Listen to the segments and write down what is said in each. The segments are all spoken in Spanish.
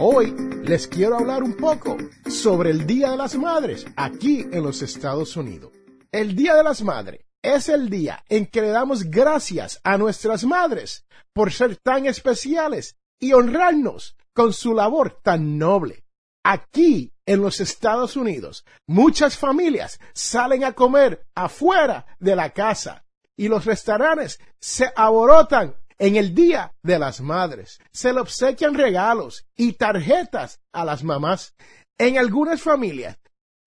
Hoy les quiero hablar un poco sobre el Día de las Madres aquí en los Estados Unidos. El Día de las Madres es el día en que le damos gracias a nuestras madres por ser tan especiales y honrarnos con su labor tan noble. Aquí en los Estados Unidos, muchas familias salen a comer afuera de la casa y los restaurantes se aborotan en el Día de las Madres. Se le obsequian regalos y tarjetas a las mamás. En algunas familias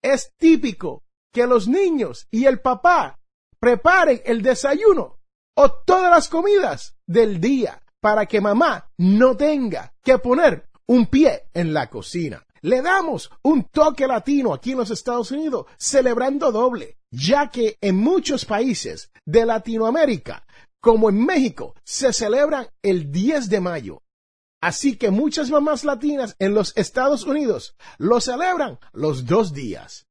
es típico que los niños y el papá preparen el desayuno o todas las comidas del día para que mamá no tenga que poner un pie en la cocina. Le damos un toque latino aquí en los Estados Unidos, celebrando doble, ya que en muchos países de Latinoamérica como en México, se celebran el 10 de mayo. Así que muchas mamás latinas en los Estados Unidos lo celebran los dos días.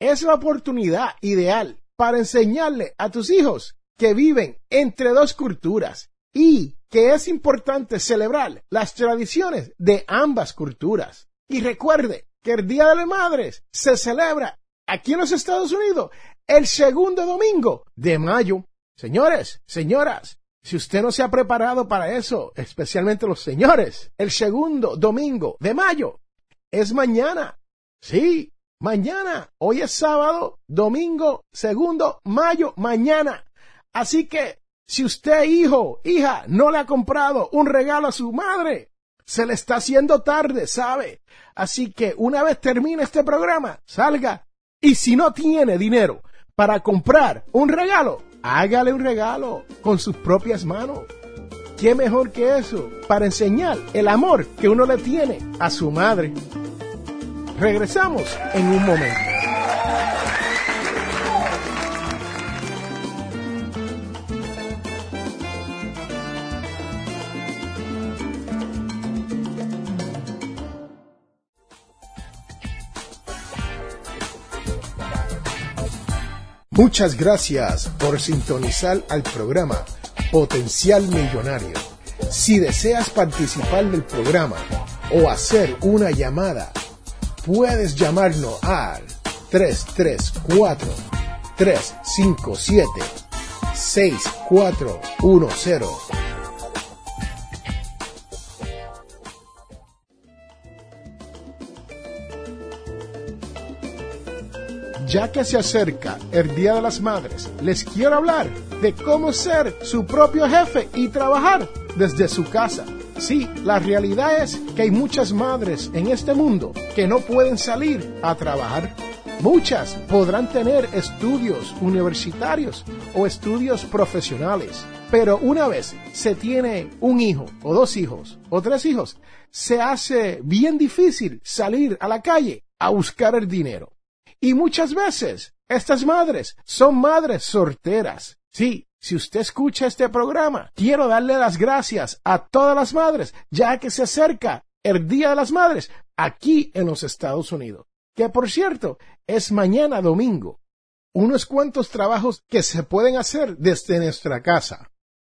Es la oportunidad ideal para enseñarle a tus hijos que viven entre dos culturas y que es importante celebrar las tradiciones de ambas culturas. Y recuerde que el Día de las Madres se celebra aquí en los Estados Unidos el segundo domingo de mayo. Señores, señoras, si usted no se ha preparado para eso, especialmente los señores, el segundo domingo de mayo es mañana. Sí, mañana. Hoy es sábado, domingo, segundo mayo, mañana. Así que, si usted, hijo, hija, no le ha comprado un regalo a su madre, se le está haciendo tarde, ¿sabe? Así que una vez termine este programa, salga. Y si no tiene dinero para comprar un regalo, hágale un regalo con sus propias manos. ¿Qué mejor que eso para enseñar el amor que uno le tiene a su madre? Regresamos en un momento. Muchas gracias por sintonizar al programa Potencial Millonario. Si deseas participar del programa o hacer una llamada, puedes llamarnos al 334 Ya que se acerca el Día de las Madres, les quiero hablar de cómo ser su propio jefe y trabajar desde su casa. Sí, la realidad es que hay muchas madres en este mundo que no pueden salir a trabajar. Muchas podrán tener estudios universitarios o estudios profesionales, pero una vez se tiene un hijo o dos hijos o tres hijos, se hace bien difícil salir a la calle a buscar el dinero. Y muchas veces estas madres son madres sorteras. Sí, si usted escucha este programa, quiero darle las gracias a todas las madres, ya que se acerca el Día de las Madres aquí en los Estados Unidos, que por cierto es mañana domingo. Unos cuantos trabajos que se pueden hacer desde nuestra casa.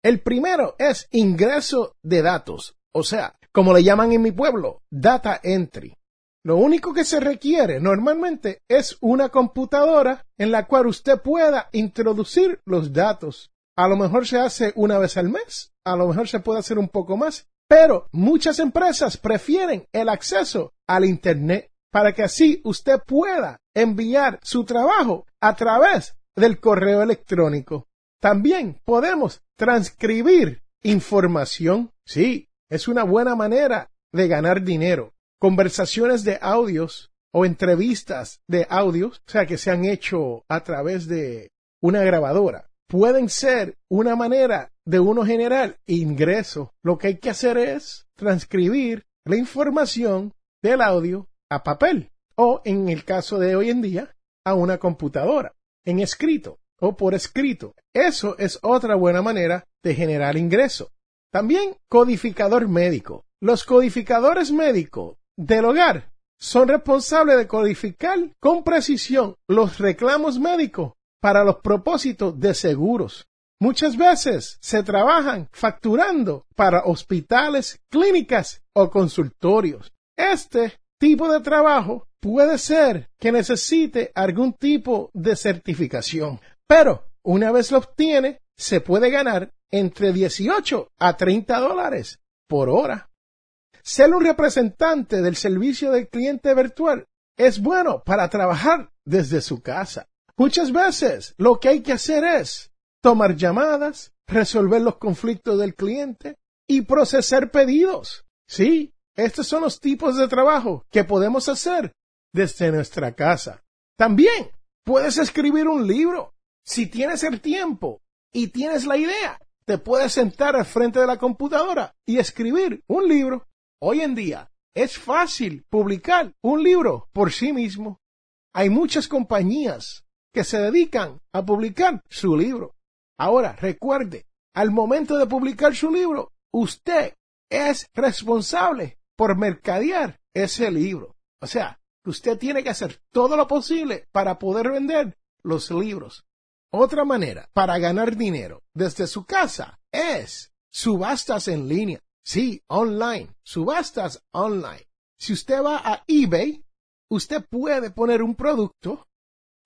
El primero es ingreso de datos, o sea, como le llaman en mi pueblo, data entry. Lo único que se requiere normalmente es una computadora en la cual usted pueda introducir los datos. A lo mejor se hace una vez al mes, a lo mejor se puede hacer un poco más, pero muchas empresas prefieren el acceso al Internet. para que así usted pueda enviar su trabajo a través del correo electrónico. También podemos transcribir información. Sí, es una buena manera de ganar dinero. Conversaciones de audios o entrevistas de audios, o sea, que se han hecho a través de una grabadora, pueden ser una manera de uno generar ingreso. Lo que hay que hacer es transcribir la información del audio a papel o, en el caso de hoy en día, a una computadora, en escrito o por escrito. Eso es otra buena manera de generar ingreso. También codificador médico. Los codificadores médicos del hogar son responsables de codificar con precisión los reclamos médicos para los propósitos de seguros. Muchas veces se trabajan facturando para hospitales, clínicas o consultorios. Este tipo de trabajo puede ser que necesite algún tipo de certificación, pero una vez lo obtiene, se puede ganar entre 18 a 30 dólares por hora. Ser un representante del servicio del cliente virtual es bueno para trabajar desde su casa. Muchas veces lo que hay que hacer es tomar llamadas, resolver los conflictos del cliente y procesar pedidos. Sí, estos son los tipos de trabajo que podemos hacer desde nuestra casa. También puedes escribir un libro. Si tienes el tiempo y tienes la idea, te puedes sentar al frente de la computadora y escribir un libro. Hoy en día es fácil publicar un libro por sí mismo. Hay muchas compañías que se dedican a publicar su libro. Ahora, recuerde, al momento de publicar su libro, usted es responsable por mercadear ese libro. O sea, usted tiene que hacer todo lo posible para poder vender los libros. Otra manera para ganar dinero desde su casa es subastas en línea. Sí, online, subastas online. Si usted va a eBay, usted puede poner un producto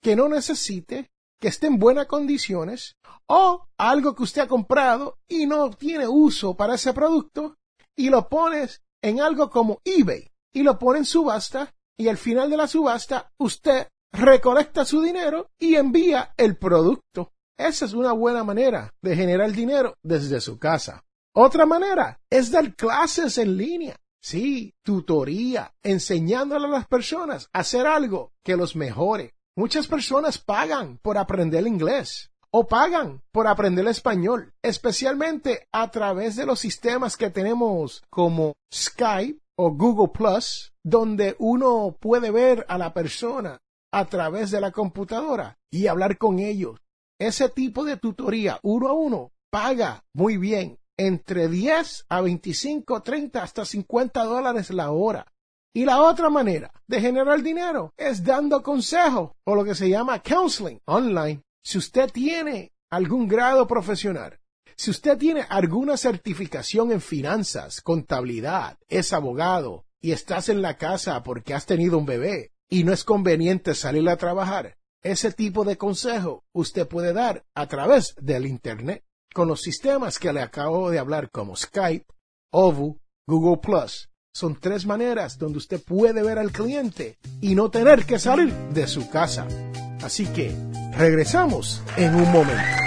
que no necesite que esté en buenas condiciones o algo que usted ha comprado y no tiene uso para ese producto y lo pones en algo como eBay y lo pone en subasta y al final de la subasta usted recolecta su dinero y envía el producto. Esa es una buena manera de generar dinero desde su casa. Otra manera es dar clases en línea. Sí, tutoría, enseñándole a las personas a hacer algo que los mejore. Muchas personas pagan por aprender inglés o pagan por aprender español, especialmente a través de los sistemas que tenemos como Skype o Google Plus, donde uno puede ver a la persona a través de la computadora y hablar con ellos. Ese tipo de tutoría uno a uno paga muy bien, entre 10 a 25, 30 hasta 50 dólares la hora. Y la otra manera de generar dinero es dando consejo o lo que se llama counseling online. Si usted tiene algún grado profesional, si usted tiene alguna certificación en finanzas, contabilidad, es abogado y estás en la casa porque has tenido un bebé y no es conveniente salir a trabajar, ese tipo de consejo usted puede dar a través del Internet con los sistemas que le acabo de hablar como Skype, OVU, Google Plus son tres maneras donde usted puede ver al cliente y no tener que salir de su casa. Así que regresamos en un momento.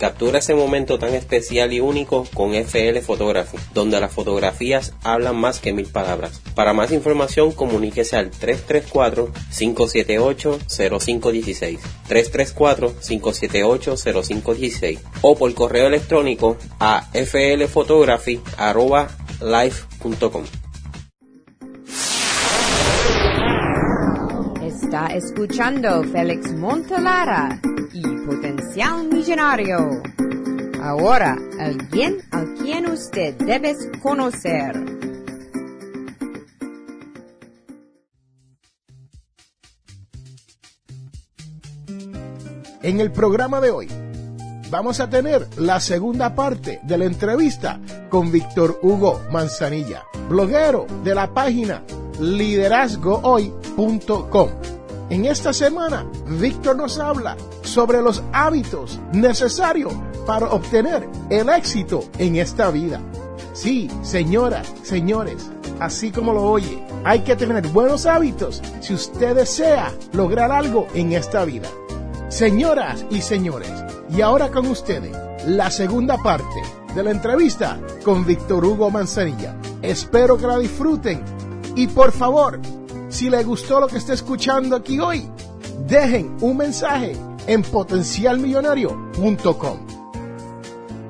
Captura ese momento tan especial y único con FL Photography, donde las fotografías hablan más que mil palabras. Para más información, comuníquese al 334-578-0516, 334-578-0516 o por correo electrónico a flphotography.life.com. Está escuchando Félix Montelara y Potencial Millonario. Ahora, alguien al quien usted debes conocer. En el programa de hoy vamos a tener la segunda parte de la entrevista con Víctor Hugo Manzanilla, bloguero de la página liderazgohoy.com. En esta semana, Víctor nos habla sobre los hábitos necesarios para obtener el éxito en esta vida. Sí, señoras, señores, así como lo oye, hay que tener buenos hábitos si usted desea lograr algo en esta vida. Señoras y señores, y ahora con ustedes, la segunda parte de la entrevista con Víctor Hugo Manzanilla. Espero que la disfruten y por favor, si le gustó lo que está escuchando aquí hoy, dejen un mensaje en potencialmillonario.com.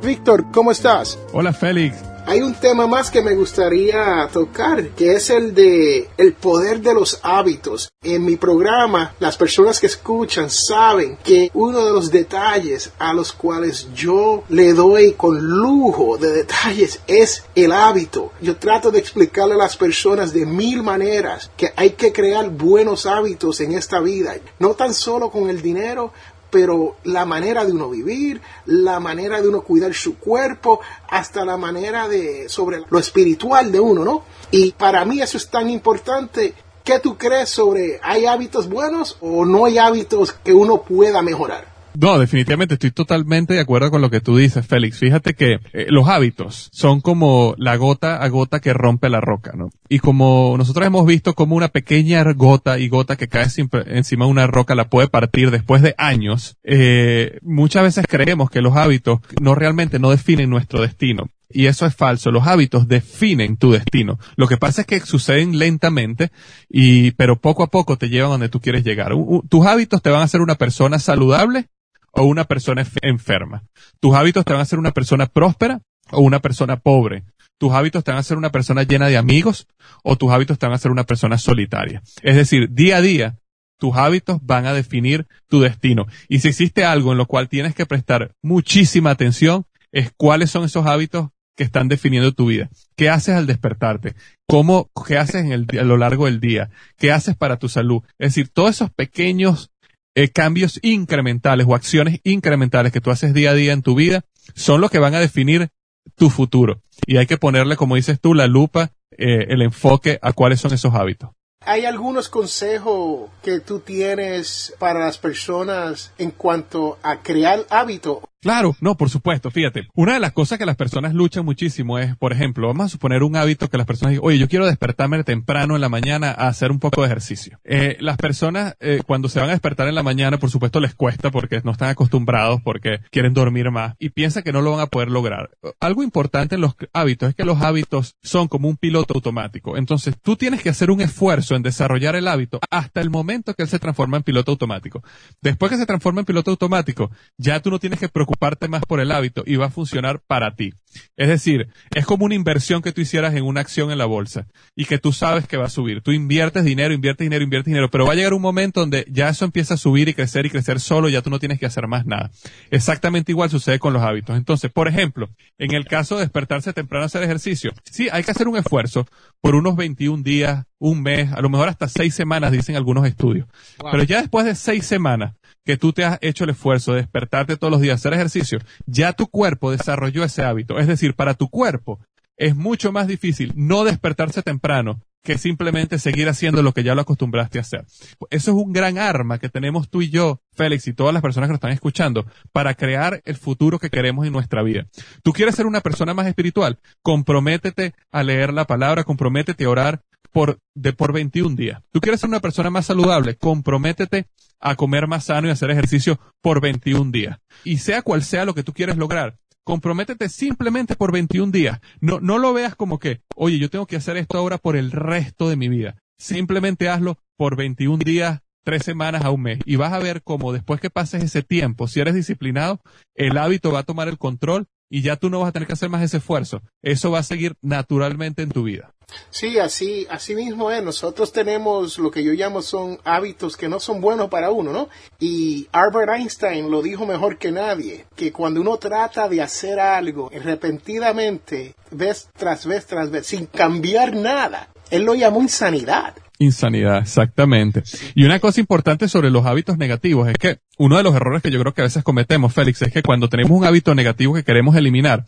Víctor, ¿cómo estás? Hola Félix, Hay un tema más que me gustaría tocar, que es el de el poder de los hábitos. En mi programa, las personas que escuchan saben que uno de los detalles a los cuales yo le doy con lujo de detalles es el hábito. Yo trato de explicarle a las personas de mil maneras que hay que crear buenos hábitos en esta vida, no tan solo con el dinero, pero la manera de uno vivir, la manera de uno cuidar su cuerpo, hasta la manera de sobre lo espiritual de uno, ¿no? Y para mí eso es tan importante. ¿Qué tú crees sobre hay hábitos buenos o no hay hábitos que uno pueda mejorar? No, definitivamente estoy totalmente de acuerdo con lo que tú dices, Félix. Fíjate que eh, los hábitos son como la gota a gota que rompe la roca, ¿no? Y como nosotros hemos visto como una pequeña gota y gota que cae encima de una roca la puede partir después de años, eh, muchas veces creemos que los hábitos no realmente no definen nuestro destino. Y eso es falso. Los hábitos definen tu destino. Lo que pasa es que suceden lentamente y, pero poco a poco te llevan donde tú quieres llegar. Tus hábitos te van a hacer una persona saludable o una persona enf- enferma. Tus hábitos te van a hacer una persona próspera o una persona pobre. Tus hábitos te van a hacer una persona llena de amigos o tus hábitos te van a hacer una persona solitaria. Es decir, día a día, tus hábitos van a definir tu destino. Y si existe algo en lo cual tienes que prestar muchísima atención, es cuáles son esos hábitos que están definiendo tu vida. ¿Qué haces al despertarte? ¿Cómo, qué haces en el, a lo largo del día? ¿Qué haces para tu salud? Es decir, todos esos pequeños eh, cambios incrementales o acciones incrementales que tú haces día a día en tu vida son los que van a definir tu futuro. Y hay que ponerle, como dices tú, la lupa, eh, el enfoque a cuáles son esos hábitos. ¿Hay algunos consejos que tú tienes para las personas en cuanto a crear hábitos? Claro, no, por supuesto, fíjate. Una de las cosas que las personas luchan muchísimo es, por ejemplo, vamos a suponer un hábito que las personas digan, oye, yo quiero despertarme temprano en la mañana a hacer un poco de ejercicio. Eh, las personas, eh, cuando se van a despertar en la mañana, por supuesto les cuesta porque no están acostumbrados, porque quieren dormir más y piensan que no lo van a poder lograr. Algo importante en los hábitos es que los hábitos son como un piloto automático. Entonces, tú tienes que hacer un esfuerzo en desarrollar el hábito hasta el momento que él se transforma en piloto automático. Después que se transforma en piloto automático, ya tú no tienes que preocuparte más por el hábito y va a funcionar para ti. Es decir, es como una inversión que tú hicieras en una acción en la bolsa y que tú sabes que va a subir. Tú inviertes dinero, inviertes dinero, inviertes dinero, pero va a llegar un momento donde ya eso empieza a subir y crecer y crecer solo y ya tú no tienes que hacer más nada. Exactamente igual sucede con los hábitos. Entonces, por ejemplo, en el caso de despertarse temprano a hacer ejercicio, sí, hay que hacer un esfuerzo por unos 21 días, un mes, a lo mejor hasta seis semanas, dicen algunos estudios. Pero ya después de seis semanas que tú te has hecho el esfuerzo de despertarte todos los días, hacer ejercicio, ya tu cuerpo desarrolló ese hábito. Es decir, para tu cuerpo es mucho más difícil no despertarse temprano que simplemente seguir haciendo lo que ya lo acostumbraste a hacer. Eso es un gran arma que tenemos tú y yo, Félix, y todas las personas que nos están escuchando, para crear el futuro que queremos en nuestra vida. Tú quieres ser una persona más espiritual, comprométete a leer la palabra, comprométete a orar por, de por 21 días. Tú quieres ser una persona más saludable, comprométete a comer más sano y hacer ejercicio por 21 días. Y sea cual sea lo que tú quieres lograr, comprométete simplemente por 21 días. No, no lo veas como que, oye, yo tengo que hacer esto ahora por el resto de mi vida. Simplemente hazlo por 21 días, tres semanas a un mes. Y vas a ver cómo después que pases ese tiempo, si eres disciplinado, el hábito va a tomar el control y ya tú no vas a tener que hacer más ese esfuerzo. Eso va a seguir naturalmente en tu vida. Sí, así, así mismo es. Nosotros tenemos lo que yo llamo son hábitos que no son buenos para uno, ¿no? Y Albert Einstein lo dijo mejor que nadie, que cuando uno trata de hacer algo repentinamente, vez tras vez tras vez, sin cambiar nada, él lo llamó insanidad. Insanidad, exactamente. Y una cosa importante sobre los hábitos negativos es que uno de los errores que yo creo que a veces cometemos, Félix, es que cuando tenemos un hábito negativo que queremos eliminar,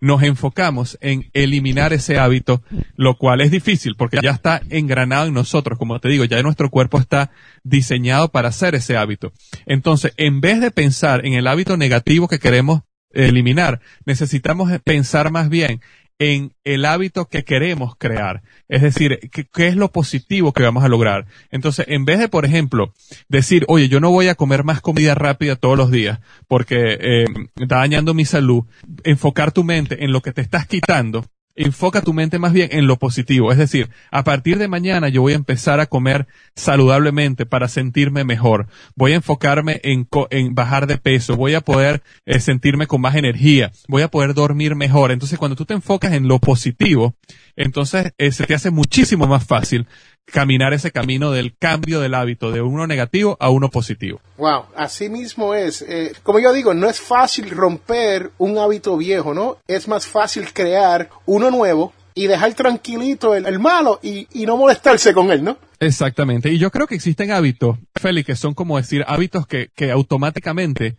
nos enfocamos en eliminar ese hábito, lo cual es difícil porque ya está engranado en nosotros. Como te digo, ya nuestro cuerpo está diseñado para hacer ese hábito. Entonces, en vez de pensar en el hábito negativo que queremos eliminar, necesitamos pensar más bien en el hábito que queremos crear. Es decir, ¿qué, es lo positivo que vamos a lograr? Entonces, en vez de, por ejemplo, decir, oye, yo no voy a comer más comida rápida todos los días porque eh, está dañando mi salud, enfocar tu mente en lo que te estás quitando enfoca tu mente más bien en lo positivo. Es decir, a partir de mañana yo voy a empezar a comer saludablemente para sentirme mejor. Voy a enfocarme en, en bajar de peso. Voy a poder eh, sentirme con más energía. Voy a poder dormir mejor. Entonces, cuando tú te enfocas en lo positivo, entonces eh, se te hace muchísimo más fácil caminar ese camino del cambio del hábito de uno negativo a uno positivo. Wow, así mismo es. Eh, como yo digo, no es fácil romper un hábito viejo, ¿no? Es más fácil crear uno nuevo y dejar tranquilito el, malo y, no molestarse con él, ¿no? Exactamente. Y yo creo que existen hábitos, Félix, que son como decir hábitos que, que automáticamente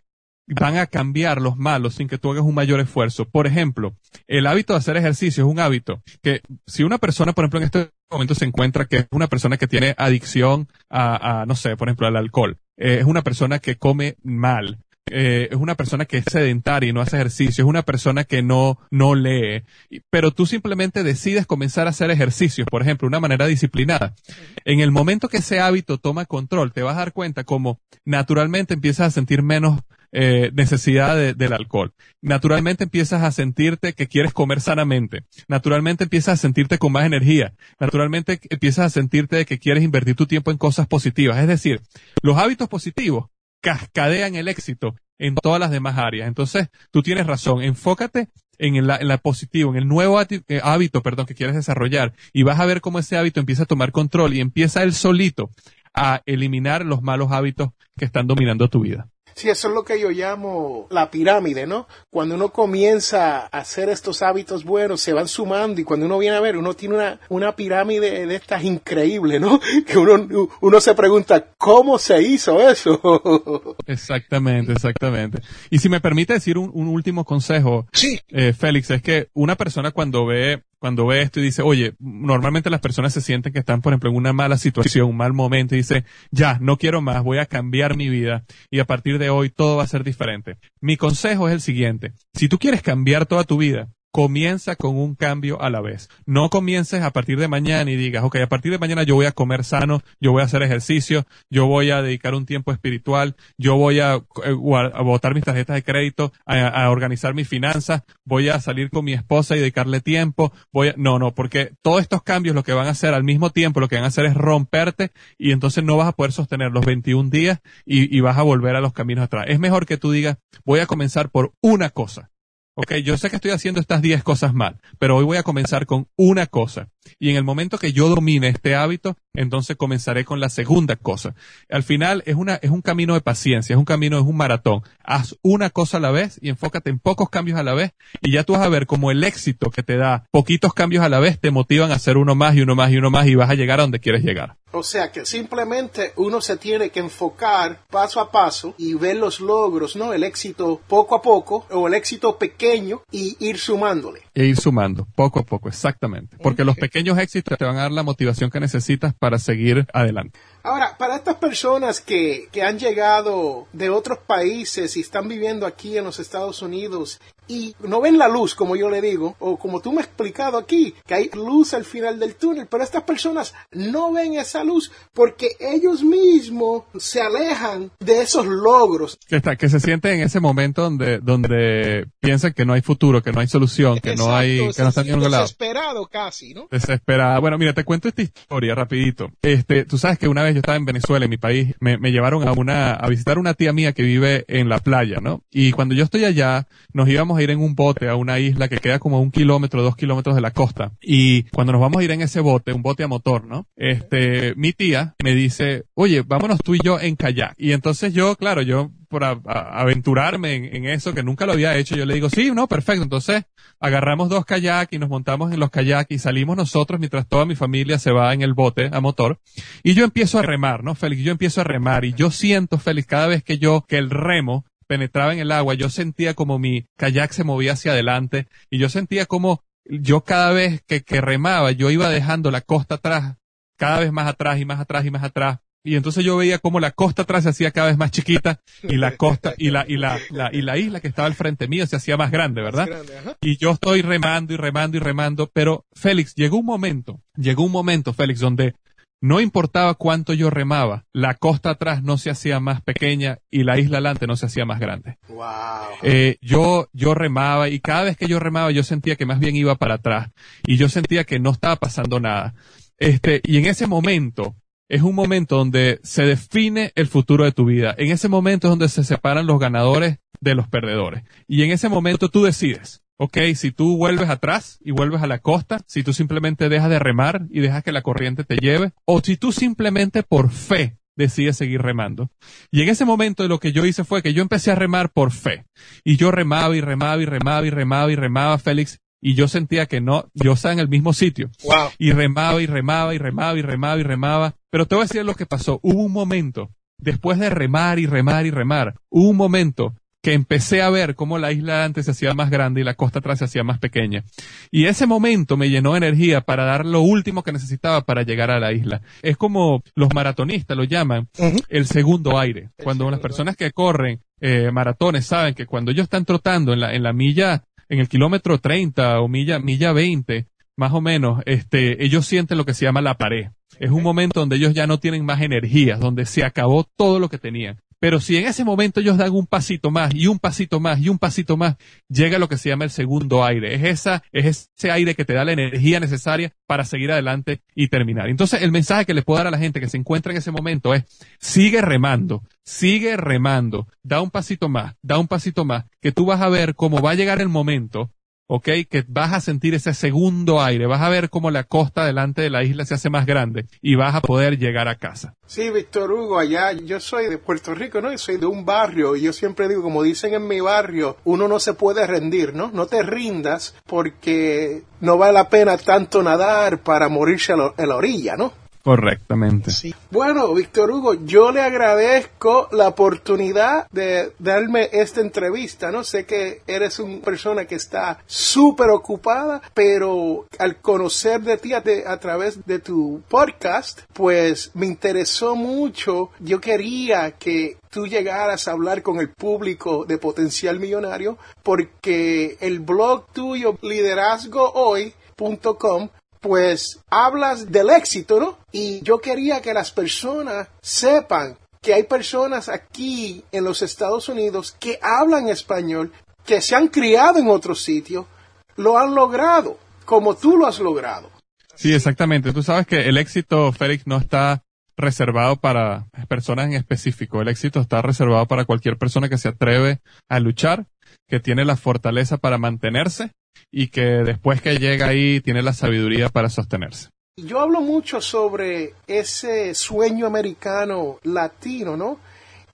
van a cambiar los malos sin que tú hagas un mayor esfuerzo. Por ejemplo, el hábito de hacer ejercicio es un hábito que si una persona, por ejemplo, en este momento se encuentra que es una persona que tiene adicción a, no sé, por ejemplo, al alcohol, eh, es una persona que come mal, eh, es una persona que es sedentaria y no hace ejercicio, es una persona que no, no lee, pero tú simplemente decides comenzar a hacer ejercicios, por ejemplo, una manera disciplinada. En el momento que ese hábito toma control, te vas a dar cuenta como naturalmente empiezas a sentir menos eh, necesidad del alcohol. Naturalmente empiezas a sentirte que quieres comer sanamente. Naturalmente empiezas a sentirte con más energía. Naturalmente empiezas a sentirte que quieres invertir tu tiempo en cosas positivas. Es decir, los hábitos positivos cascadean el éxito en todas las demás áreas. Entonces, tú tienes razón. Enfócate en el, en positivo, en el nuevo eh, hábito, perdón, que quieres desarrollar y vas a ver cómo ese hábito empieza a tomar control y empieza él solito a eliminar los malos hábitos que están dominando tu vida. Sí, eso es lo que yo llamo la pirámide, ¿no? Cuando uno comienza a hacer estos hábitos buenos, se van sumando y cuando uno viene a ver, uno tiene una, una pirámide de estas increíbles, ¿no? Que uno, uno se pregunta, ¿cómo se hizo eso? Exactamente, exactamente. Y si me permite decir un, un último consejo, sí. Eh, Félix, es que una persona cuando ve cuando ve esto y dice, oye, normalmente las personas se sienten que están, por ejemplo, en una mala situación, un mal momento, y dice, ya, no quiero más, voy a cambiar mi vida y a partir de hoy todo va a ser diferente. Mi consejo es el siguiente, si tú quieres cambiar toda tu vida, comienza con un cambio a la vez. No comiences a partir de mañana y digas, ok, a partir de mañana yo voy a comer sano, yo voy a hacer ejercicio, yo voy a dedicar un tiempo espiritual, yo voy a, eh, botar mis tarjetas de crédito, a, organizar mis finanzas, voy a salir con mi esposa y dedicarle tiempo, voy a, no, no, porque todos estos cambios lo que van a hacer al mismo tiempo, lo que van a hacer es romperte y entonces no vas a poder sostener los 21 días y vas a volver a los caminos atrás. Es mejor que tú digas, voy a comenzar por una cosa ok, yo sé que estoy haciendo estas 10 cosas mal, pero hoy voy a comenzar con una cosa. Y en el momento que yo domine este hábito, entonces comenzaré con la segunda cosa. Al final es una, es un camino de paciencia, es un camino, es un maratón. Haz una cosa a la vez y enfócate en pocos cambios a la vez y ya tú vas a ver cómo el éxito que te da poquitos cambios a la vez te motivan a hacer uno más y uno más y uno más y vas a llegar a donde quieres llegar. O sea que simplemente uno se tiene que enfocar paso a paso y ver los logros, ¿no? El éxito poco a poco o el éxito pequeño y ir sumándole. E ir sumando, poco a poco, exactamente. Porque los pequeños éxitos te van a dar la motivación que necesitas para seguir adelante. Ahora, para estas personas que, que han llegado de otros países y están viviendo aquí en los Estados Unidos y no ven la luz, como yo le digo, o como tú me has explicado aquí, que hay luz al final del túnel, pero estas personas no ven esa luz porque ellos mismos se alejan de esos logros. Que, está, que se sienten en ese momento donde, donde piensan que no hay futuro, que no hay solución, que no hay, que no están en ningún lado. Desesperado casi, ¿no? Desesperada. Bueno, mira, te cuento esta historia rapidito. Este, tú sabes que una vez yo estaba en Venezuela, en mi país, me, me llevaron a una, a visitar una tía mía que vive en la playa, ¿no? Y cuando yo estoy allá, nos íbamos a ir en un bote a una isla que queda como un kilómetro, dos kilómetros de la costa. Y cuando nos vamos a ir en ese bote, un bote a motor, ¿no? Este, mi tía me dice, oye, vámonos tú y yo en kayak. Y entonces yo, claro, yo por aventurarme en, en eso que nunca lo había hecho, yo le digo, sí, no, perfecto. Entonces agarramos dos kayak y nos montamos en los kayak y salimos nosotros mientras toda mi familia se va en el bote a motor. Y yo empiezo a remar, ¿no, Félix? Yo empiezo a remar y yo siento, Félix, cada vez que yo, que el remo penetraba en el agua, yo sentía como mi kayak se movía hacia adelante y yo sentía como yo cada vez que, que remaba, yo iba dejando la costa atrás, cada vez más atrás y más atrás y más atrás. Y entonces yo veía como la costa atrás se hacía cada vez más chiquita y la costa y la, y la, la- y la isla que estaba al frente mío se hacía más grande, ¿verdad? Grande. Y yo estoy remando y remando y remando, pero Félix, llegó un momento, llegó un momento, Félix, donde no importaba cuánto yo remaba, la costa atrás no se hacía más pequeña y la isla adelante no se hacía más grande. Wow. Eh, yo, yo remaba y cada vez que yo remaba yo sentía que más bien iba para atrás y yo sentía que no estaba pasando nada. Este, y en ese momento, es un momento donde se define el futuro de tu vida. En ese momento es donde se separan los ganadores de los perdedores. Y en ese momento tú decides, ok, si tú vuelves atrás y vuelves a la costa, si tú simplemente dejas de remar y dejas que la corriente te lleve, o si tú simplemente por fe decides seguir remando. Y en ese momento lo que yo hice fue que yo empecé a remar por fe. Y yo remaba y remaba y remaba y remaba y remaba, Félix, y yo sentía que no, yo estaba en el mismo sitio. Wow. Y remaba y remaba y remaba y remaba y remaba. Pero te voy a decir lo que pasó. Hubo un momento, después de remar y remar y remar, hubo un momento que empecé a ver cómo la isla antes se hacía más grande y la costa atrás se hacía más pequeña. Y ese momento me llenó de energía para dar lo último que necesitaba para llegar a la isla. Es como los maratonistas lo llaman el segundo aire. Cuando las personas que corren eh, maratones saben que cuando ellos están trotando en la, en la milla, en el kilómetro 30 o milla, milla 20, más o menos, este, ellos sienten lo que se llama la pared. Es un momento donde ellos ya no tienen más energías, donde se acabó todo lo que tenían. Pero si en ese momento ellos dan un pasito más y un pasito más y un pasito más, llega lo que se llama el segundo aire. Es esa, es ese aire que te da la energía necesaria para seguir adelante y terminar. Entonces, el mensaje que le puedo dar a la gente que se encuentra en ese momento es, sigue remando, sigue remando, da un pasito más, da un pasito más, que tú vas a ver cómo va a llegar el momento ¿ok? Que vas a sentir ese segundo aire, vas a ver cómo la costa delante de la isla se hace más grande y vas a poder llegar a casa. Sí, Víctor Hugo, allá yo soy de Puerto Rico, ¿no? Y soy de un barrio y yo siempre digo, como dicen en mi barrio, uno no se puede rendir, ¿no? No te rindas porque no vale la pena tanto nadar para morirse a la orilla, ¿no? Correctamente. Sí. Bueno, Víctor Hugo, yo le agradezco la oportunidad de darme esta entrevista, ¿no? Sé que eres una persona que está súper ocupada, pero al conocer de ti a, a través de tu podcast, pues me interesó mucho. Yo quería que tú llegaras a hablar con el público de Potencial Millonario, porque el blog tuyo, liderazgohoy.com, pues hablas del éxito, ¿no? Y yo quería que las personas sepan que hay personas aquí en los Estados Unidos que hablan español, que se han criado en otro sitio, lo han logrado, como tú lo has logrado. Sí, exactamente. Tú sabes que el éxito, Félix, no está reservado para personas en específico. El éxito está reservado para cualquier persona que se atreve a luchar, que tiene la fortaleza para mantenerse y que después que llega ahí tiene la sabiduría para sostenerse. Yo hablo mucho sobre ese sueño americano latino, ¿no?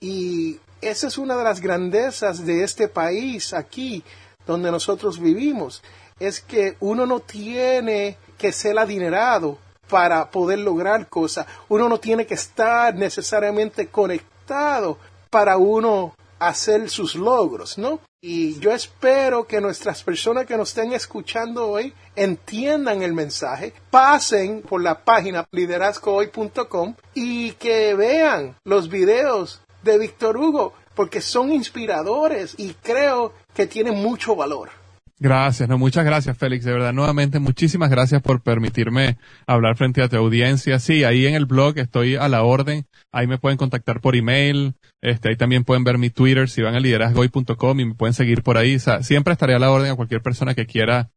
Y esa es una de las grandezas de este país aquí donde nosotros vivimos. Es que uno no tiene que ser adinerado para poder lograr cosas. Uno no tiene que estar necesariamente conectado para uno hacer sus logros, ¿no? Y yo espero que nuestras personas que nos estén escuchando hoy entiendan el mensaje, pasen por la página liderazgohoy.com y que vean los videos de Víctor Hugo, porque son inspiradores y creo que tienen mucho valor. Gracias, no, muchas gracias, Félix. De verdad, nuevamente, muchísimas gracias por permitirme hablar frente a tu audiencia. Sí, ahí en el blog estoy a la orden. Ahí me pueden contactar por email. Este, ahí también pueden ver mi Twitter si van a liderazgoy.com y me pueden seguir por ahí. O sea, siempre estaré a la orden a cualquier persona que quiera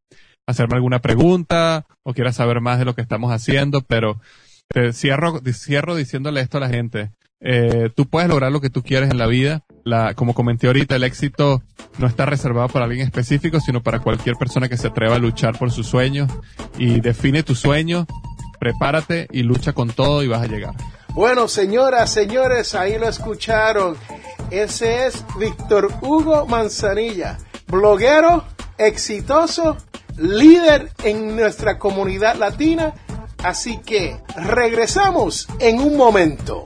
hacerme alguna pregunta o quiera saber más de lo que estamos haciendo, pero te cierro, cierro diciéndole esto a la gente. Eh, tú puedes lograr lo que tú quieres en la vida. La, como comenté ahorita, el éxito no está reservado para alguien específico, sino para cualquier persona que se atreva a luchar por sus sueños. Y define tu sueño, prepárate y lucha con todo y vas a llegar. Bueno, señoras, señores, ahí lo escucharon. Ese es Víctor Hugo Manzanilla, bloguero, exitoso, líder en nuestra comunidad latina. Así que regresamos en un momento.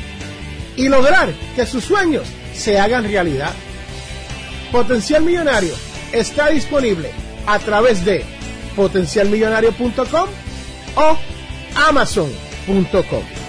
y lograr que sus sueños se hagan realidad. Potencial Millonario está disponible a través de potencialmillonario.com o amazon.com.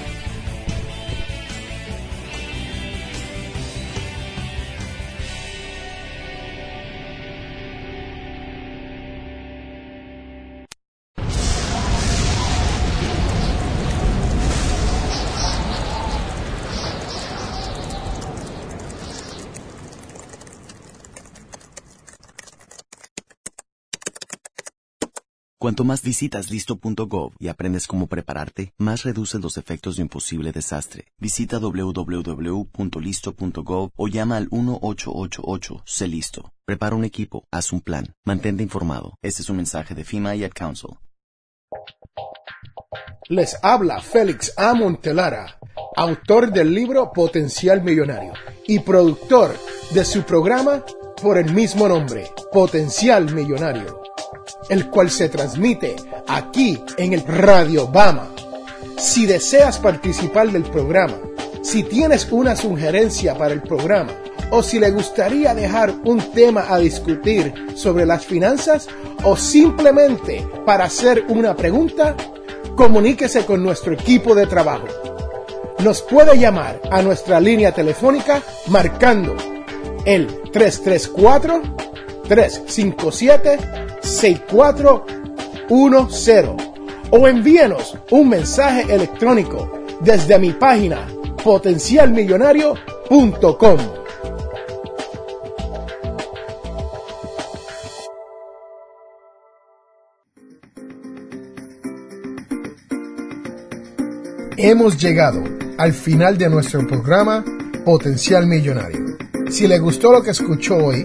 Cuanto más visitas listo.gov y aprendes cómo prepararte, más reduces los efectos de un posible desastre. Visita www.listo.gov o llama al 1888 Sé listo. Prepara un equipo, haz un plan, mantente informado. Este es un mensaje de FIMA y Ad Council. Les habla Félix A. Montelara, autor del libro Potencial Millonario y productor de su programa por el mismo nombre, Potencial Millonario el cual se transmite aquí en el Radio Bama. Si deseas participar del programa, si tienes una sugerencia para el programa o si le gustaría dejar un tema a discutir sobre las finanzas o simplemente para hacer una pregunta, comuníquese con nuestro equipo de trabajo. Nos puede llamar a nuestra línea telefónica marcando el 334 357 6410 o envíenos un mensaje electrónico desde mi página potencialmillonario.com. Hemos llegado al final de nuestro programa Potencial Millonario. Si le gustó lo que escuchó hoy,